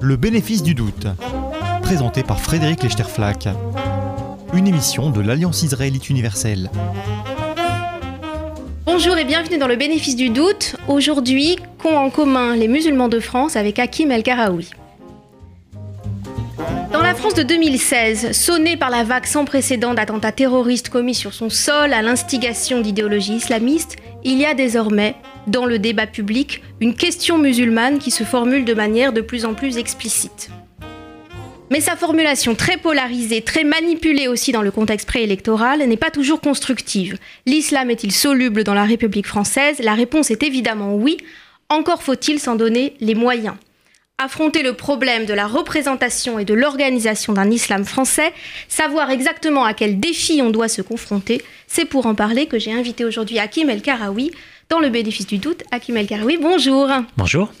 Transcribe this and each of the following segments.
Le bénéfice du doute, présenté par Frédéric Lechterflack, une émission de l'Alliance israélite universelle. Bonjour et bienvenue dans le bénéfice du doute. Aujourd'hui, qu'ont en commun les musulmans de France avec Hakim El Karaoui Dans la France de 2016, sonnée par la vague sans précédent d'attentats terroristes commis sur son sol à l'instigation d'idéologie islamiste, il y a désormais, dans le débat public, une question musulmane qui se formule de manière de plus en plus explicite. Mais sa formulation très polarisée, très manipulée aussi dans le contexte préélectoral, n'est pas toujours constructive. L'islam est-il soluble dans la République française? La réponse est évidemment oui. Encore faut-il s'en donner les moyens. Affronter le problème de la représentation et de l'organisation d'un islam français, savoir exactement à quel défi on doit se confronter, c'est pour en parler que j'ai invité aujourd'hui Hakim El Karaoui dans le bénéfice du doute. Hakim El Karaoui, bonjour. Bonjour.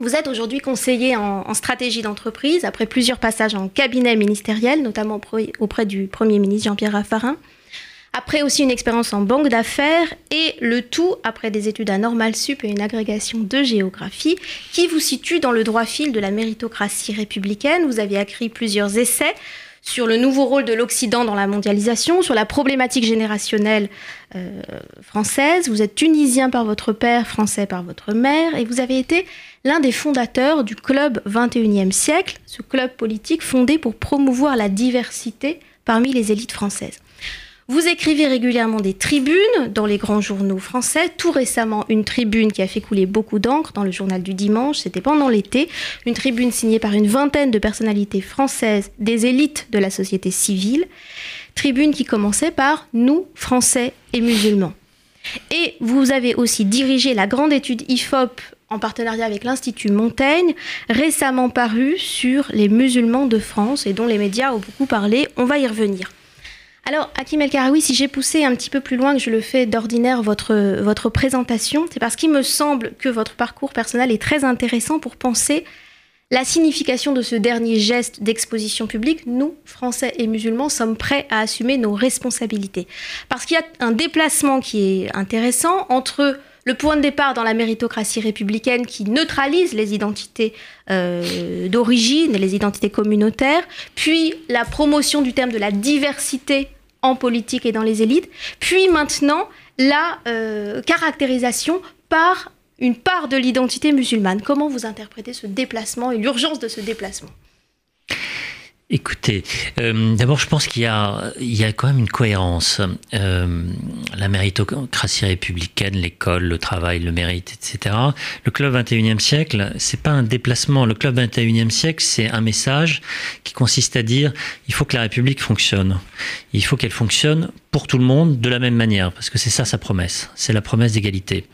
Vous êtes aujourd'hui conseiller en, stratégie d'entreprise après plusieurs passages en cabinet ministériel, notamment auprès du Premier ministre Jean-Pierre Raffarin. Après aussi une expérience en banque d'affaires et le tout après des études à Normal Sup et une agrégation de géographie qui vous situe dans le droit fil de la méritocratie républicaine. Vous avez écrit plusieurs essais sur le nouveau rôle de l'Occident dans la mondialisation, sur la problématique générationnelle euh, française. Vous êtes tunisien par votre père, français par votre mère, et vous avez été l'un des fondateurs du Club 21e siècle, ce club politique fondé pour promouvoir la diversité parmi les élites françaises. Vous écrivez régulièrement des tribunes dans les grands journaux français. Tout récemment, une tribune qui a fait couler beaucoup d'encre dans le journal du dimanche, c'était pendant l'été. Une tribune signée par une vingtaine de personnalités françaises, des élites de la société civile. Tribune qui commençait par Nous, Français et musulmans. Et vous avez aussi dirigé la grande étude IFOP en partenariat avec l'Institut Montaigne, récemment parue sur les musulmans de France et dont les médias ont beaucoup parlé. On va y revenir. Alors, Hakim El Karaoui, si j'ai poussé un petit peu plus loin que je le fais d'ordinaire votre, votre présentation, c'est parce qu'il me semble que votre parcours personnel est très intéressant pour penser la signification de ce dernier geste d'exposition publique. Nous, Français et musulmans, sommes prêts à assumer nos responsabilités. Parce qu'il y a un déplacement qui est intéressant entre le point de départ dans la méritocratie républicaine qui neutralise les identités euh, d'origine, les identités communautaires, puis la promotion du terme de la diversité en politique et dans les élites, puis maintenant la euh, caractérisation par une part de l'identité musulmane. Comment vous interprétez ce déplacement et l'urgence de ce déplacement? Écoutez, euh, d'abord, je pense qu'il y a, il y a quand même une cohérence. Euh, la méritocratie républicaine, l'école, le travail, le mérite, etc. Le club 21e siècle, c'est pas un déplacement. Le club 21e siècle, c'est un message qui consiste à dire il faut que la République fonctionne. Il faut qu'elle fonctionne pour tout le monde de la même manière, parce que c'est ça sa promesse. C'est la promesse d'égalité.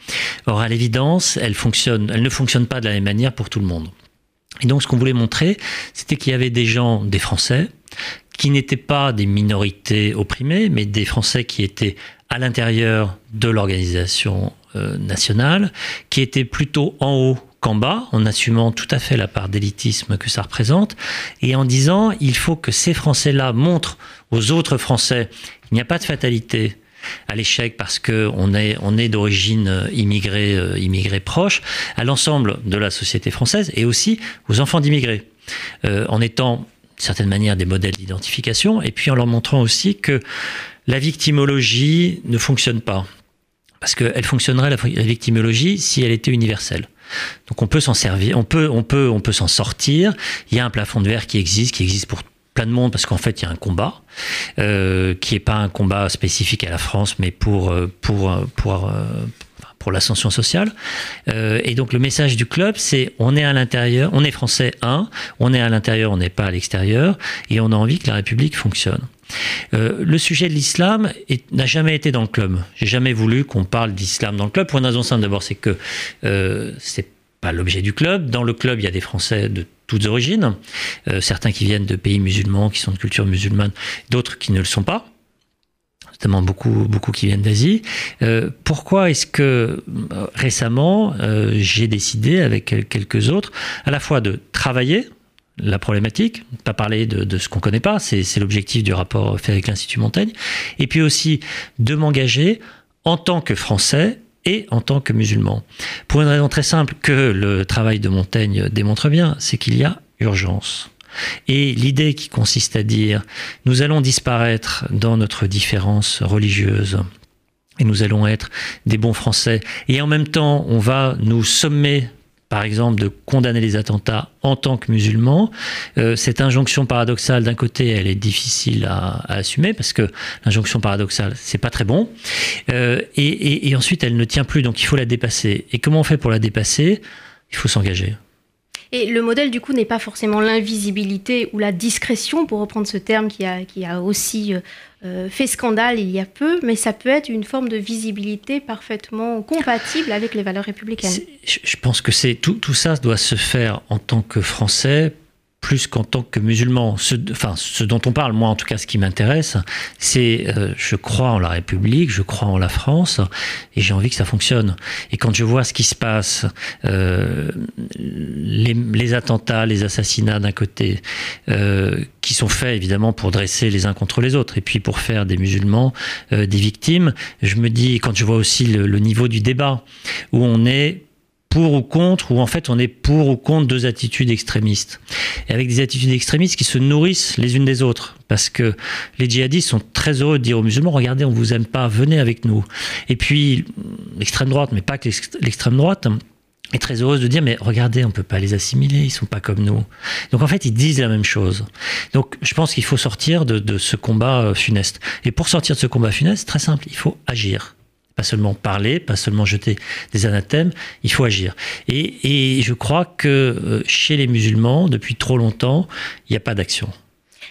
Or, à l'évidence, elle fonctionne, elle ne fonctionne pas de la même manière pour tout le monde. Et donc ce qu'on voulait montrer, c'était qu'il y avait des gens, des Français, qui n'étaient pas des minorités opprimées, mais des Français qui étaient à l'intérieur de l'organisation euh, nationale, qui étaient plutôt en haut qu'en bas, en assumant tout à fait la part d'élitisme que ça représente, et en disant il faut que ces Français-là montrent aux autres Français qu'il n'y a pas de fatalité, à l'échec parce qu'on est, on est d'origine euh, immigrée, euh, immigrée proche, à l'ensemble de la société française et aussi aux enfants d'immigrés, euh, en étant d'une certaine manière des modèles d'identification et puis en leur montrant aussi que la victimologie ne fonctionne pas. Parce qu'elle fonctionnerait, la victimologie, si elle était universelle. Donc on peut s'en servir, on peut, on peut, on peut s'en sortir. Il y a un plafond de verre qui existe, qui existe pour plein de monde parce qu'en fait il y a un combat euh, qui n'est pas un combat spécifique à la France mais pour euh, pour euh, pour pour l'ascension sociale. et donc le message du club, c'est on est à l'intérieur, on est français, un, on est à l'intérieur, on n'est pas à l'extérieur, et on a envie que la République fonctionne. le sujet de l'islam n'a jamais été dans le club. J'ai jamais voulu qu'on parle d'islam dans le club. Pour une raison simple, d'abord, c'est que c'est pas l'objet du club. Dans le club, il y a des Français de toutes origines, euh, certains qui viennent de pays musulmans, qui sont de culture musulmane, d'autres qui ne le sont pas notamment beaucoup, beaucoup qui viennent d'Asie. Euh, pourquoi est-ce que euh, récemment, j'ai décidé, avec quelques autres, à la fois de travailler la problématique, pas parler de, de ce qu'on connaît pas, c'est l'objectif du rapport fait avec l'Institut Montaigne, et puis aussi de m'engager en tant que Français et en tant que musulman. Pour une raison très simple que le travail de Montaigne démontre bien, c'est qu'il y a urgence. Et l'idée qui consiste à dire nous allons disparaître dans notre différence religieuse et nous allons être des bons Français et en même temps on va nous sommer par exemple, de condamner les attentats en tant que musulmans. Euh, cette injonction paradoxale, d'un côté, elle est difficile à, assumer parce que l'injonction paradoxale, c'est pas très bon. Euh, et, et ensuite, elle ne tient plus, donc il faut la dépasser. Et comment on fait pour la dépasser? Il faut s'engager. Et le modèle, du coup, n'est pas forcément l'invisibilité ou la discrétion, pour reprendre ce terme qui a, qui a aussi euh, euh, fait scandale il y a peu, mais ça peut être une forme de visibilité parfaitement compatible avec les valeurs républicaines. Je pense que tout, tout ça doit se faire en tant que Français plus qu'en tant que musulman. Ce, dont on parle, moi en tout cas, ce qui m'intéresse, c'est euh, je crois en la République, je crois en la France, et j'ai envie que ça fonctionne. Et quand je vois ce qui se passe, euh, les, attentats, les assassinats d'un côté, euh, qui sont faits évidemment pour dresser les uns contre les autres, et puis pour faire des musulmans des victimes, je me dis, quand je vois aussi le niveau du débat, où on est pour ou contre, ou en fait on est pour ou contre deux attitudes extrémistes. Et avec des attitudes extrémistes qui se nourrissent les unes des autres. Parce que les djihadistes sont très heureux de dire aux musulmans, regardez, on vous aime pas, venez avec nous. Et puis l'extrême droite, mais pas que l'extrême droite, est très heureuse de dire mais regardez on peut pas les assimiler ils sont pas comme nous donc en fait ils disent la même chose donc je pense qu'il faut sortir de, de ce combat euh, funeste et pour sortir de ce combat funeste très simple il faut agir pas seulement parler, pas seulement jeter des anathèmes, il faut agir. Et, je crois que euh, chez les musulmans, depuis trop longtemps, il n'y a pas d'action.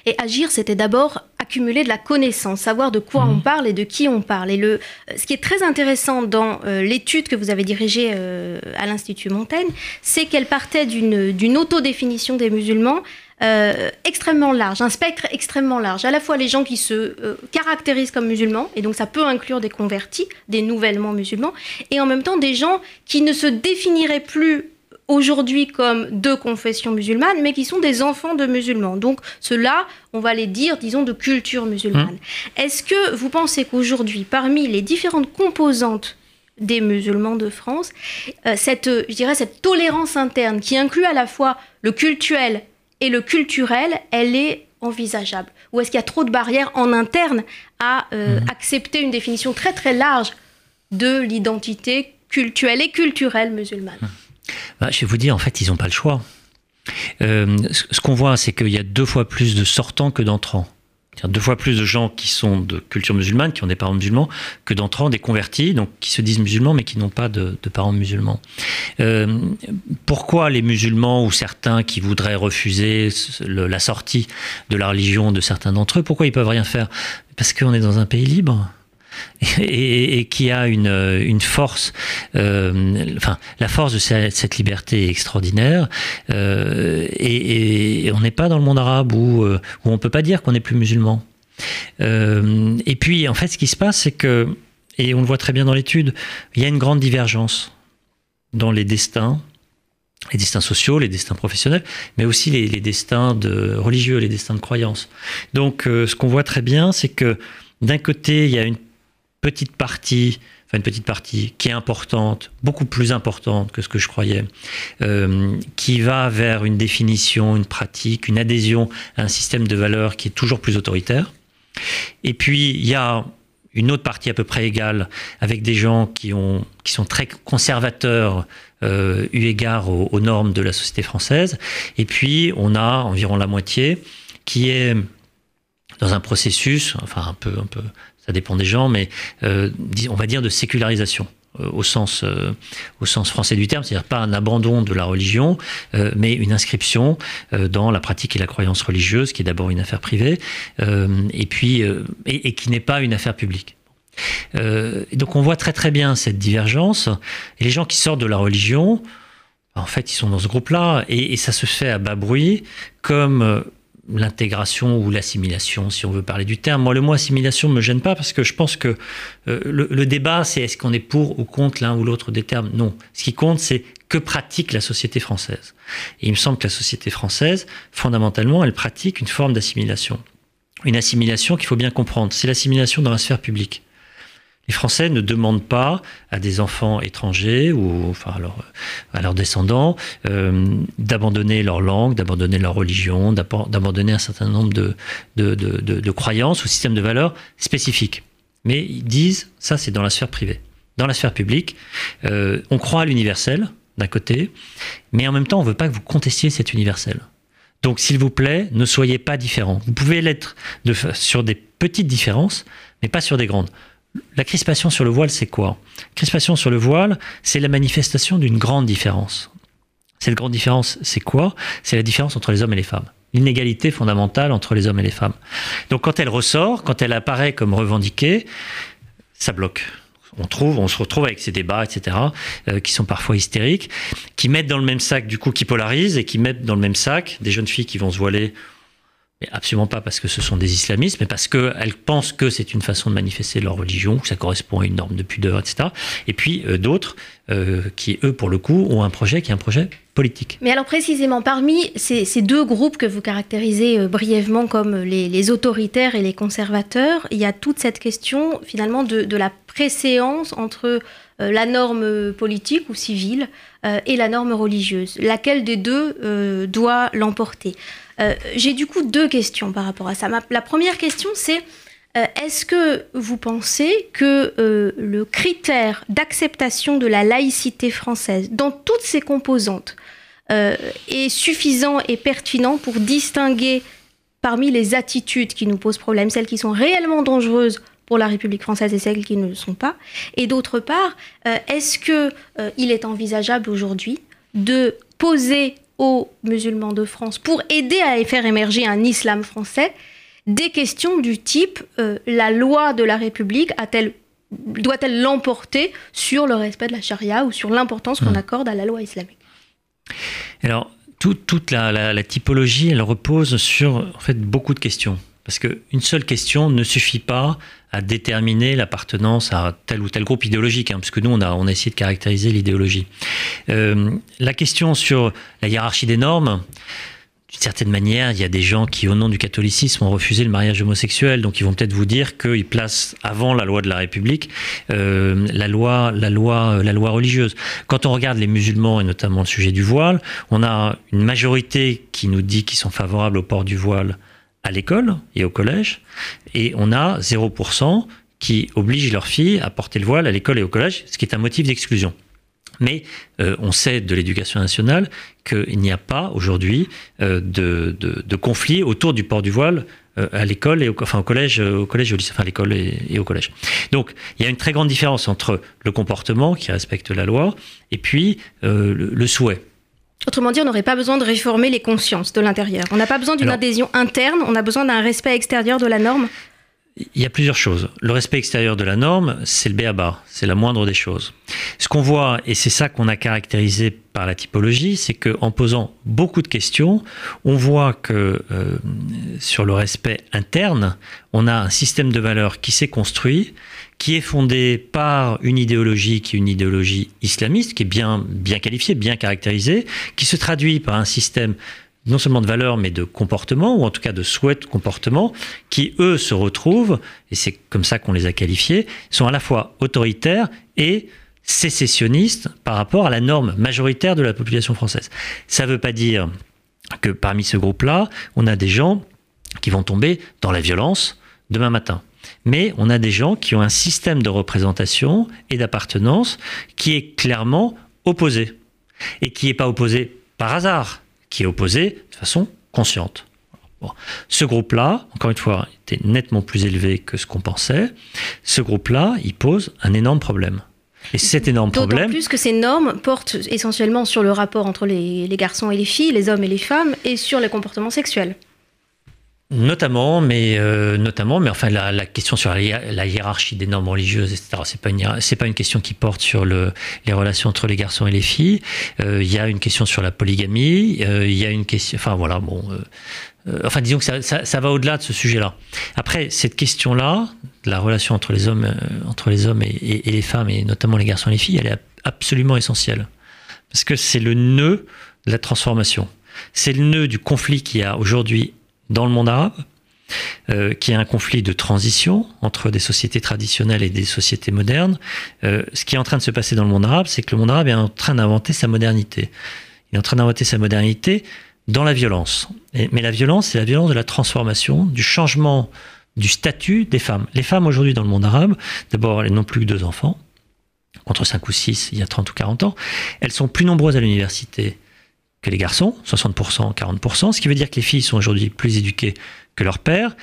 Et agir, c'était d'abord accumuler de la connaissance, savoir de quoi on mmh. parle et de qui on parle. Et le, euh, ce qui est très intéressant dans euh, l'étude que vous avez dirigée à l'Institut Montaigne, c'est qu'elle partait d'une autodéfinition des musulmans euh, extrêmement large, un spectre extrêmement large. À la fois les gens qui se euh, caractérisent comme musulmans, et donc ça peut inclure des convertis, des nouvellement musulmans, et en même temps des gens qui ne se définiraient plus aujourd'hui comme de confession musulmane, mais qui sont des enfants de musulmans. Donc ceux-là, on va les dire, disons, de culture musulmane. Mmh. Est-ce que vous pensez qu'aujourd'hui, parmi les différentes composantes des musulmans de France, euh, cette, je dirais, cette tolérance interne qui inclut à la fois le cultuel et le culturel, elle est envisageable Ou est-ce qu'il y a trop de barrières en interne à euh, mhm. accepter une définition très très large de l'identité culturelle et culturelle musulmane? Bah, Je vais vous dire, en fait, ils n'ont pas le choix. Euh, ce qu'on voit, c'est qu'il y a deux fois plus de sortants que d'entrants deux fois plus de gens qui sont de culture musulmane, qui ont des parents musulmans, que d'entrants, des convertis, donc qui se disent musulmans mais qui n'ont pas de, parents musulmans. Euh, pourquoi les musulmans ou certains qui voudraient refuser la sortie de la religion de certains d'entre eux, pourquoi ils peuvent rien faire? Parce qu'on est dans un pays libre et, qui a une, une force, euh, enfin la force de cette, liberté extraordinaire. Euh, et, on n'est pas dans le monde arabe où, euh, où on peut pas dire qu'on n'est plus musulman. et puis en fait, ce qui se passe, c'est que, et on le voit très bien dans l'étude, il y a une grande divergence dans les destins les destins sociaux, les destins professionnels, mais aussi les, les destins de religieux, les destins de croyance. Donc, ce qu'on voit très bien, c'est que d'un côté, il y a une petite partie, enfin une petite partie qui est importante, beaucoup plus importante que ce que je croyais, euh, qui va vers une définition, une pratique, une adhésion à un système de valeurs qui est toujours plus autoritaire. Et puis il y a une autre partie à peu près égale avec des gens qui, ont, qui sont très conservateurs euh, eu égard aux, aux, normes de la société française. Et puis on a environ la moitié qui est dans un processus, enfin un peu, un peu ça dépend des gens, mais euh, on va dire de sécularisation. Euh, au sens, euh, au sens français du terme, c'est-à-dire pas un abandon de la religion, mais une inscription dans la pratique et la croyance religieuse, qui est d'abord une affaire privée, et puis et, qui n'est pas une affaire publique. et donc on voit très très bien cette divergence. Et les gens qui sortent de la religion, en fait, ils sont dans ce groupe-là, et, et ça se fait à bas bruit, comme l'intégration ou l'assimilation, si on veut parler du terme. Moi, le mot assimilation ne me gêne pas parce que je pense que euh, le, débat, c'est est-ce qu'on est pour ou contre l'un ou l'autre des termes? Non. Ce qui compte, c'est que pratique la société française. Et il me semble que la société française, fondamentalement, elle pratique une forme d'assimilation. Une assimilation qu'il faut bien comprendre. C'est l'assimilation dans la sphère publique. Les Français ne demandent pas à des enfants étrangers ou enfin, à, leurs descendants euh, d'abandonner leur langue, d'abandonner leur religion, d'abandonner un certain nombre de, croyances ou systèmes de valeurs spécifiques. Mais ils disent, ça c'est dans la sphère privée. Dans la sphère publique, euh, on croit à l'universel, d'un côté, mais en même temps, on ne veut pas que vous contestiez cet universel. Donc, s'il vous plaît, ne soyez pas différents. Vous pouvez l'être sur des petites différences, mais pas sur des grandes. La crispation sur le voile, c'est quoi? Crispation sur le voile, c'est la manifestation d'une grande différence. Cette grande différence, c'est quoi? C'est la différence entre les hommes et les femmes. L'inégalité fondamentale entre les hommes et les femmes. Donc quand elle ressort, quand elle apparaît comme revendiquée, ça bloque. On trouve, on se retrouve avec ces débats, etc., euh, qui sont parfois hystériques, qui mettent dans le même sac, du coup, qui polarisent et qui mettent dans le même sac des jeunes filles qui vont se voiler absolument pas parce que ce sont des islamistes, mais parce qu'elles pensent que c'est une façon de manifester leur religion, que ça correspond à une norme de pudeur, etc. Et puis euh, d'autres euh, qui, eux, pour le coup, ont un projet qui est un projet politique. Mais alors précisément, parmi ces, deux groupes que vous caractérisez euh, brièvement comme les, autoritaires et les conservateurs, il y a toute cette question finalement de, la préséance entre la norme politique ou civile et la norme religieuse. Laquelle des deux doit l'emporter? Euh, j'ai du coup deux questions par rapport à ça. la première question, c'est euh, est-ce que vous pensez que euh, le critère d'acceptation de la laïcité française dans toutes ses composantes est suffisant et pertinent pour distinguer parmi les attitudes qui nous posent problème, celles qui sont réellement dangereuses pour la République française et celles qui ne le sont pas Et d'autre part, est-ce qu'il est envisageable aujourd'hui de poser aux musulmans de France pour aider à faire émerger un islam français des questions du type euh, la loi de la République a-t-elle doit-elle l'emporter sur le respect de la charia ou sur l'importance qu'on hmm. accorde à la loi islamique? Alors, toute la, la, typologie, elle repose sur en fait, beaucoup de questions. Parce qu'une seule question ne suffit pas à déterminer l'appartenance à tel ou tel groupe idéologique, hein, parce nous, on a, on a essayé de caractériser l'idéologie. Euh, la question sur la hiérarchie des normes, d'une certaine manière, il y a des gens qui, au nom du catholicisme, ont refusé le mariage homosexuel, donc ils vont peut-être vous dire qu'ils placent avant la loi de la République euh, la loi, la loi, la loi religieuse. Quand on regarde les musulmans et notamment le sujet du voile, on a une majorité qui nous dit qu'ils sont favorables au port du voile à l'école et au collège, et on a 0% qui obligent leurs filles à porter le voile à l'école et au collège, ce qui est un motif d'exclusion. Mais euh, on sait de l'éducation nationale qu'il n'y a pas aujourd'hui euh, de, de, conflit autour du port du voile euh, à l'école et au, enfin, au collège, au collège et au lycée, enfin à l'école et, au collège. Donc il y a une très grande différence entre le comportement qui respecte la loi et puis le souhait. Autrement dit, on n'aurait pas besoin de réformer les consciences de l'intérieur. On n'a pas besoin d'une adhésion interne, on a besoin d'un respect extérieur de la norme. Il y a plusieurs choses. Le respect extérieur de la norme, c'est le béaba, c'est la moindre des choses. Ce qu'on voit, et c'est ça qu'on a caractérisé par la typologie, c'est qu'en posant beaucoup de questions, on voit que euh, sur le respect interne, on a un système de valeurs qui s'est construit, qui est fondé par une idéologie qui est une idéologie islamiste, qui est bien, qualifiée, bien caractérisée, qui se traduit par un système non seulement de valeurs, mais de comportement, ou en tout cas de souhait de comportement, qui, eux, se retrouvent, et c'est comme ça qu'on les a qualifiés, sont à la fois autoritaires et sécessionnistes par rapport à la norme majoritaire de la population française. Ça ne veut pas dire que parmi ce groupe-là, on a des gens qui vont tomber dans la violence demain matin mais on a des gens qui ont un système de représentation et d'appartenance qui est clairement opposé. Et qui n'est pas opposé par hasard, qui est opposé de façon consciente. Ce groupe-là, encore une fois, était nettement plus élevé que ce qu'on pensait. Ce groupe-là, il pose un énorme problème. Et cet énorme problème. plus que ces normes portent essentiellement sur le rapport entre les, garçons et les filles, les hommes et les femmes, et sur les comportements sexuels. Notamment, mais euh, notamment, mais enfin la, question sur la, hiérarchie des normes religieuses, etc. C'est pas une c'est pas une question qui porte sur le, les relations entre les garçons et les filles. Euh, il y a une question sur la polygamie. Euh, il y a une question, enfin voilà, bon, enfin disons que ça, va au-delà de ce sujet-là. Après cette question-là, la relation entre les hommes, entre les hommes et, et, les femmes et notamment les garçons et les filles, elle est absolument essentielle parce que c'est le nœud de la transformation. C'est le nœud du conflit qui a aujourd'hui dans le monde arabe, euh, qui est un conflit de transition entre des sociétés traditionnelles et des sociétés modernes. Euh, ce qui est en train de se passer dans le monde arabe, c'est que le monde arabe est en train d'inventer sa modernité. Il est en train d'inventer sa modernité dans la violence. mais la violence, c'est la violence de la transformation, du changement du statut des femmes. Les femmes aujourd'hui dans le monde arabe, d'abord, elles n'ont plus que deux enfants, contre 5 ou 6 il y a 30 ou 40 ans. Elles sont plus nombreuses à l'université que les garçons, 60%, 40%, ce qui veut dire que les filles sont aujourd'hui plus éduquées que leurs pères.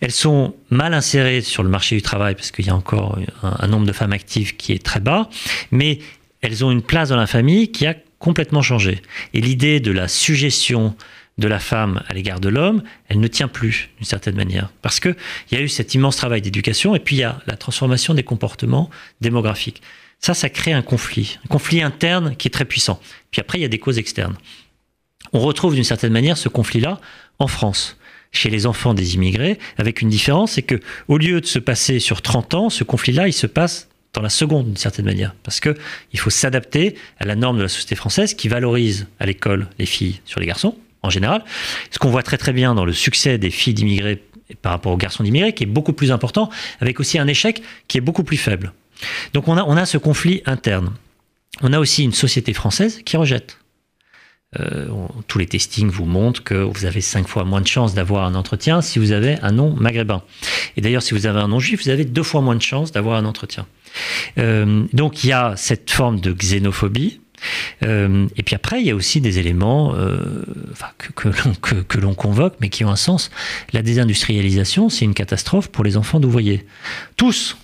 Elles sont mal insérées sur le marché du travail parce qu'il y a encore un, nombre de femmes actives qui est très bas, mais elles ont une place dans la famille qui a complètement changé. Et l'idée de la suggestion de la femme à l'égard de l'homme, elle ne tient plus d'une certaine manière. Parce qu'il y a eu cet immense travail d'éducation et puis il y a la transformation des comportements démographiques. Ça, ça crée un conflit, un conflit interne qui est très puissant. Puis après, il y a des causes externes. On retrouve d'une certaine manière ce conflit-là en France chez les enfants des immigrés, avec une différence, c'est que au lieu de se passer sur 30 ans, ce conflit-là, il se passe dans la seconde d'une certaine manière, parce que il faut s'adapter à la norme de la société française qui valorise à l'école les filles sur les garçons en général. Ce qu'on voit très très bien dans le succès des filles d'immigrés par rapport aux garçons d'immigrés, qui est beaucoup plus important, avec aussi un échec qui est beaucoup plus faible. Donc on a, on a ce conflit interne. On a aussi une société française qui rejette. Euh, tous les testings vous montrent que vous avez cinq fois moins de chances d'avoir un entretien si vous avez un nom maghrébin. Et d'ailleurs, si vous avez un nom juif, vous avez deux fois moins de chances d'avoir un entretien. Euh, donc il y a cette forme de xénophobie. Euh, et puis après, il y a aussi des éléments que, que, que l'on convoque, mais qui ont un sens. La désindustrialisation, c'est une catastrophe pour les enfants d'ouvriers. Tous,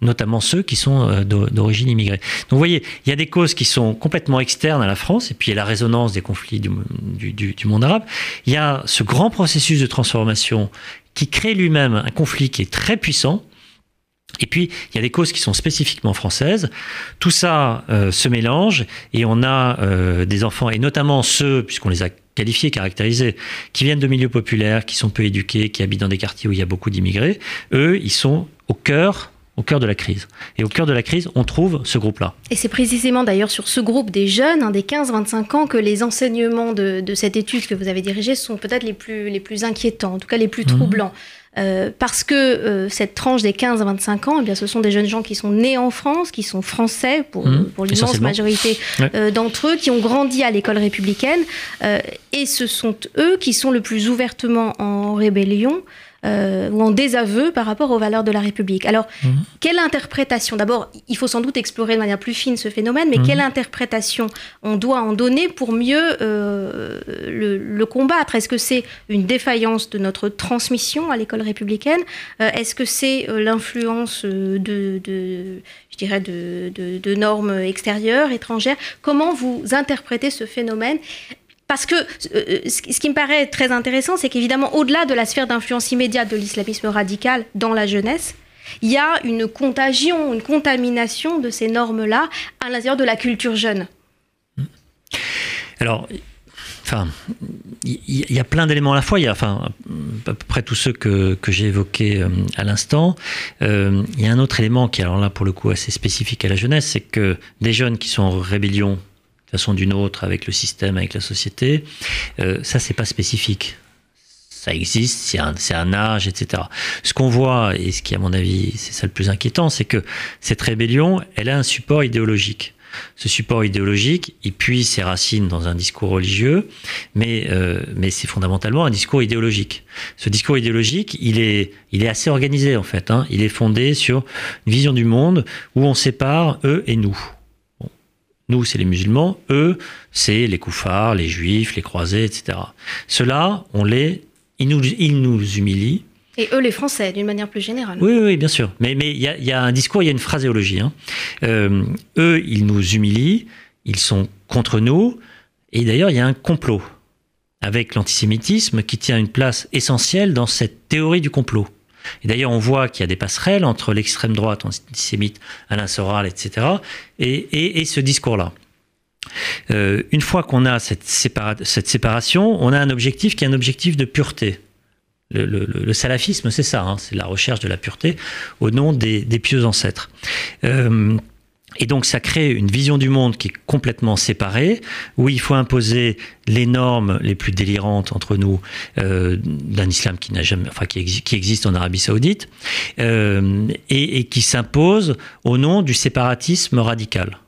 notamment ceux qui sont euh, d'origine immigrée. Donc vous voyez, il y a des causes qui sont complètement externes à la France, et puis il y a la résonance des conflits du, monde arabe. Il y a ce grand processus de transformation qui crée lui-même un conflit qui est très puissant. Et puis, il y a des causes qui sont spécifiquement françaises. Tout ça euh, se mélange et on a euh, des enfants, et notamment ceux, puisqu'on les a qualifiés, caractérisés, qui viennent de milieux populaires, qui sont peu éduqués, qui habitent dans des quartiers où il y a beaucoup d'immigrés. Eux, ils sont au cœur au cœur de la crise. Et au cœur de la crise, on trouve ce groupe-là. Et c'est précisément d'ailleurs sur ce groupe des jeunes, hein, des 15-25 ans, que les enseignements de, cette étude que vous avez dirigée sont peut-être les plus, les plus inquiétants, en tout cas les plus mhm. troublants. Euh, parce que euh, cette tranche des 15 à 25 ans, eh bien, ce sont des jeunes gens qui sont nés en France, qui sont français pour, mhm. pour l'immense majorité euh, d'entre eux, qui ont grandi à l'école républicaine, et ce sont eux qui sont le plus ouvertement en rébellion euh, ou en désaveu par rapport aux valeurs de la République. Alors, mhm. quelle interprétation? D'abord, il faut sans doute explorer de manière plus fine ce phénomène, mais mhm. quelle interprétation on doit en donner pour mieux euh, le, combattre? Est-ce que c'est une défaillance de notre transmission à l'école républicaine? Euh, Est-ce que c'est l'influence de, je dirais, de, de, normes extérieures, étrangères? Comment vous interprétez ce phénomène? Parce que euh, ce qui me paraît très intéressant, c'est qu'évidemment, au-delà de la sphère d'influence immédiate de l'islamisme radical dans la jeunesse, il y a une contagion, une contamination de ces normes-là à l'intérieur de la culture jeune. Alors, enfin, il y, a plein d'éléments à la fois. Il y a, enfin, à peu près tous ceux que, j'ai évoqués euh, à l'instant. Euh, il y a un autre élément qui, alors là, pour le coup, assez spécifique à la jeunesse, c'est que des jeunes qui sont en rébellion façon d'une autre avec le système, avec la société. Euh, ça, c'est pas spécifique. Ça existe, c'est un, un, âge, etc. Ce qu'on voit, et ce qui, à mon avis, c'est ça le plus inquiétant, c'est que cette rébellion, elle a un support idéologique. Ce support idéologique, il puise ses racines dans un discours religieux, mais, euh, mais c'est fondamentalement un discours idéologique. Ce discours idéologique, il est, il est assez organisé en fait. Hein. Il est fondé sur une vision du monde où on sépare eux et nous. Nous, c'est les musulmans. Eux, c'est les koufars, les juifs, les croisés, etc. Ceux-là, on les, ils nous, ils nous humilient. Et eux, les Français, d'une manière plus générale. Oui, oui, bien sûr. Mais il y, y, a un discours, il y a une phraséologie. Hein. Euh, eux, ils nous humilient, ils sont contre nous. Et d'ailleurs, il y a un complot avec l'antisémitisme qui tient une place essentielle dans cette théorie du complot. Et d'ailleurs, on voit qu'il y a des passerelles entre l'extrême droite antisémite, Alain Soral, etc., et, ce discours-là. Euh, une fois qu'on a cette, séparation, on a un objectif qui est un objectif de pureté. Le, salafisme, c'est ça, hein, c'est la recherche de la pureté au nom des, pieux ancêtres. Euh, Et donc ça crée une vision du monde qui est complètement séparée, où il faut imposer les normes les plus délirantes entre nous euh, d'un islam qui jamais, enfin qui, existe en Arabie Saoudite, euh, et, qui s'impose au nom du séparatisme radical.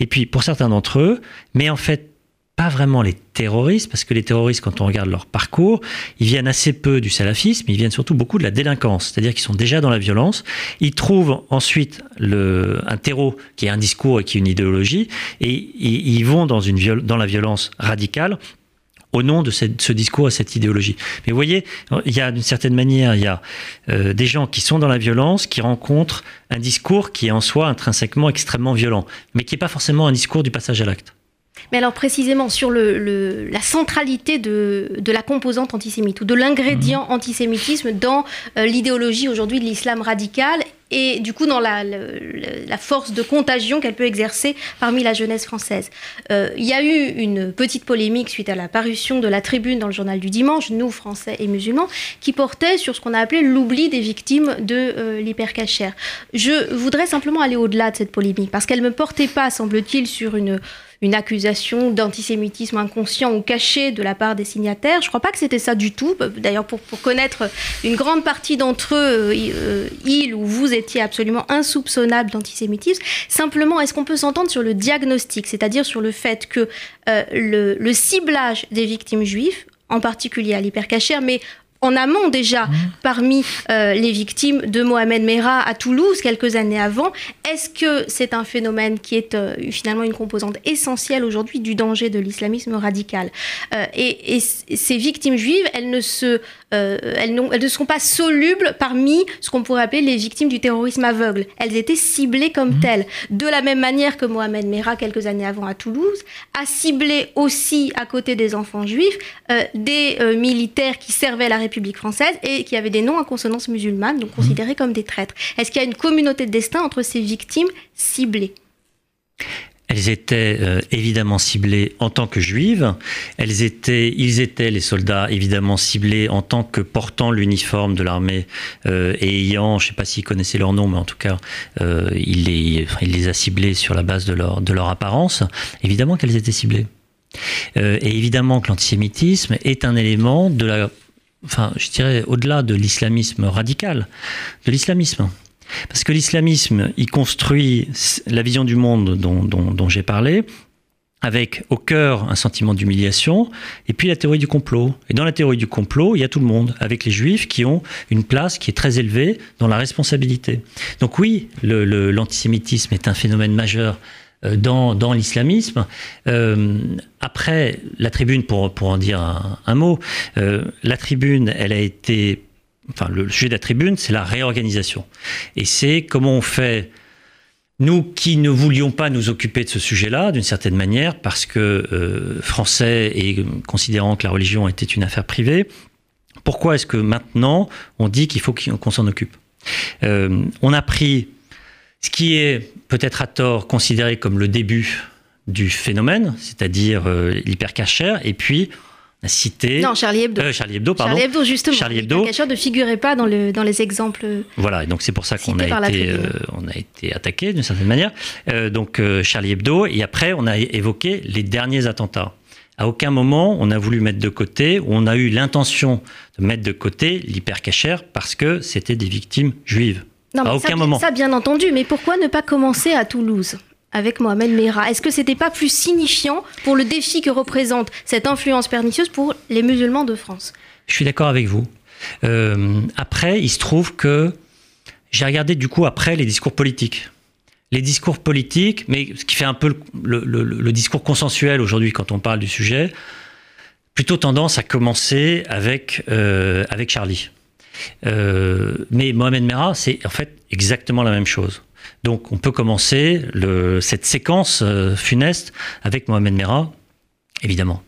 Et puis pour certains d'entre eux, mais en fait pas vraiment les terroristes, parce que les terroristes, quand on regarde leur parcours, ils viennent assez peu du salafisme, ils viennent surtout beaucoup de la délinquance, c'est-à-dire qu'ils sont déjà dans la violence. Ils trouvent ensuite le, un terreau qui est un discours et qui est une idéologie, et, ils vont dans, une, dans la violence radicale au nom de ce discours et cette idéologie. Mais vous voyez, il y a d'une certaine manière, il y a euh, des gens qui sont dans la violence, qui rencontrent un discours qui est en soi intrinsèquement extrêmement violent, mais qui n'est pas forcément un discours du passage à l'acte. Mais alors précisément sur le, la centralité de, de, la composante antisémite ou de l'ingrédient mmh. antisémitisme dans euh, l'idéologie aujourd'hui de l'islam radical et du coup dans la, la force de contagion qu'elle peut exercer parmi la jeunesse française. Euh, il y a eu une petite polémique suite à la parution de la tribune dans le journal du dimanche, Nous, Français et musulmans, qui portait sur ce qu'on a appelé l'oubli des victimes de euh, l'hypercachère. Je voudrais simplement aller au-delà de cette polémique, parce qu'elle ne me portait pas, semble-t-il, sur une une accusation d'antisémitisme inconscient ou caché de la part des signataires. Je crois pas que c'était ça du tout. D'ailleurs, pour, connaître une grande partie d'entre eux, euh, il ou vous étiez absolument insoupçonnable d'antisémitisme. Simplement, est-ce qu'on peut s'entendre sur le diagnostic, c'est-à-dire sur le fait que euh, le, le ciblage des victimes juives en particulier à l'hypercachère, mais en amont déjà mmh. parmi euh, les victimes de Mohamed Merah à Toulouse quelques années avant. Est-ce que c'est un phénomène qui est euh, finalement une composante essentielle aujourd'hui du danger de l'islamisme radical? Euh, et, et, ces victimes juives, elles ne se elles, elles, ne seront pas solubles parmi ce qu'on pourrait appeler les victimes du terrorisme aveugle. Elles étaient ciblées comme mmh. telles. De la même manière que Mohamed Merah, quelques années avant à Toulouse, a ciblé aussi, à côté des enfants juifs, des militaires qui servaient la République française et qui avaient des noms à consonance musulmane, donc considérés comme des traîtres. Est-ce qu'il y a une communauté de destin entre ces victimes ciblées? Elles étaient euh, évidemment ciblées en tant que juives. Elles étaient, ils étaient les soldats évidemment ciblés en tant que portant l'uniforme de l'armée euh, et ayant, je ne sais pas s'ils connaissaient leur nom, mais en tout cas, euh, il, les, il les a ciblés sur la base de leur, de leur apparence. Évidemment qu'elles étaient ciblées. Et évidemment que l'antisémitisme est un élément de la, enfin, je dirais au-delà de l'islamisme radical, de l'islamisme. Parce que l'islamisme, il construit la vision du monde dont, j'ai parlé, avec au cœur un sentiment d'humiliation, et puis la théorie du complot. Et dans la théorie du complot, il y a tout le monde, avec les juifs qui ont une place qui est très élevée dans la responsabilité. Donc oui, l'antisémitisme est un phénomène majeur dans, dans l'islamisme. Euh, après, la tribune, pour, pour en dire un, mot, euh, la tribune, elle a été enfin le sujet de la tribune, c'est la réorganisation. Et c'est comment on fait, nous qui ne voulions pas nous occuper de ce sujet-là, d'une certaine manière, parce que euh, français et considérant que la religion était une affaire privée, pourquoi est-ce que maintenant on dit qu'il faut qu'on s'en occupe? Euh, On a pris ce qui est peut-être à tort considéré comme le début du phénomène, c'est-à-dire euh, l'hypercachère, et puis cité. Non, Charlie Hebdo. Euh, Charlie Hebdo, pardon. Charlie Hebdo, justement. Charlie Hebdo. ne figurait pas dans, le, dans les exemples. Voilà, et donc c'est pour ça qu'on a, été, euh, on a été attaqué d'une certaine manière. Euh, donc euh, Charlie Hebdo, et après on a évoqué les derniers attentats. À aucun moment on a voulu mettre de côté, ou on a eu l'intention de mettre de côté l'hypercachère parce que c'était des victimes juives. Non, à aucun ça, moment. Ça, bien entendu, mais pourquoi ne pas commencer à Toulouse avec Mohamed Merah? Est-ce que c'était pas plus signifiant pour le défi que représente cette influence pernicieuse pour les musulmans de France? Je suis d'accord avec vous. Euh, après, il se trouve que j'ai regardé du coup après les discours politiques. Les discours politiques, mais ce qui fait un peu le, le, le discours consensuel aujourd'hui quand on parle du sujet, plutôt tendance à commencer avec, euh, avec Charlie. Euh, mais Mohamed Merah, c'est en fait exactement la même chose. Donc on peut commencer cette séquence euh, funeste avec Mohamed Merah, évidemment.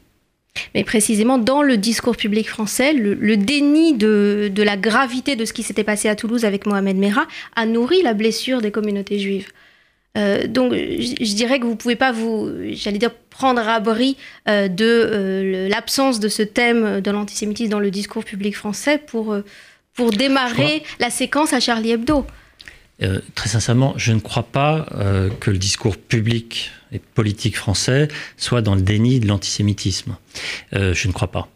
Mais précisément, dans le discours public français, le, déni de, la gravité de ce qui s'était passé à Toulouse avec Mohamed Merah a nourri la blessure des communautés juives. Euh, donc, je, dirais que vous ne pouvez pas vous, j'allais dire, prendre abri de l'absence de ce thème de l'antisémitisme dans le discours public français pour, pour démarrer la séquence à Charlie Hebdo. Euh, très sincèrement, je ne crois pas euh, que le discours public et politique français soit dans le déni de l'antisémitisme. Euh, je ne crois pas.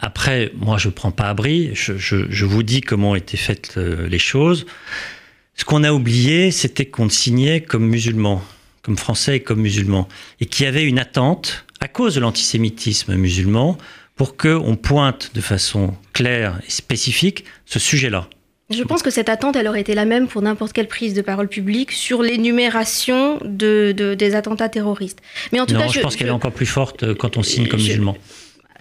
après, moi, je ne prends pas abri. Je, je, vous dis comment ont été faites les choses. Ce qu'on a oublié, c'était qu'on signait comme musulmans, comme français et comme musulmans, et qu'il y avait une attente, à cause de l'antisémitisme musulman, pour qu'on pointe de façon claire et spécifique ce sujet-là. Je pense que cette attente, elle aurait été la même pour n'importe quelle prise de parole publique sur l'énumération de, des attentats terroristes. Mais en tout cas, je, pense qu'elle est encore plus forte euh, quand on signe comme musulman.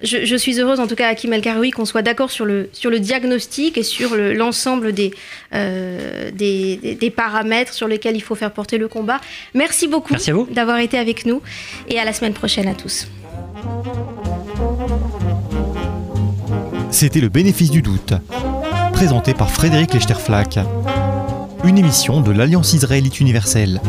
Je, suis heureuse, en tout cas, Hakim El Karoui, qu'on soit d'accord sur le, sur le diagnostic et sur l'ensemble des, euh, des, des, paramètres sur lesquels il faut faire porter le combat. Merci beaucoup d'avoir été avec nous et à la semaine prochaine à tous. C'était le bénéfice du doute présenté par Frédéric Lechterflack, une émission de l'Alliance israélite universelle.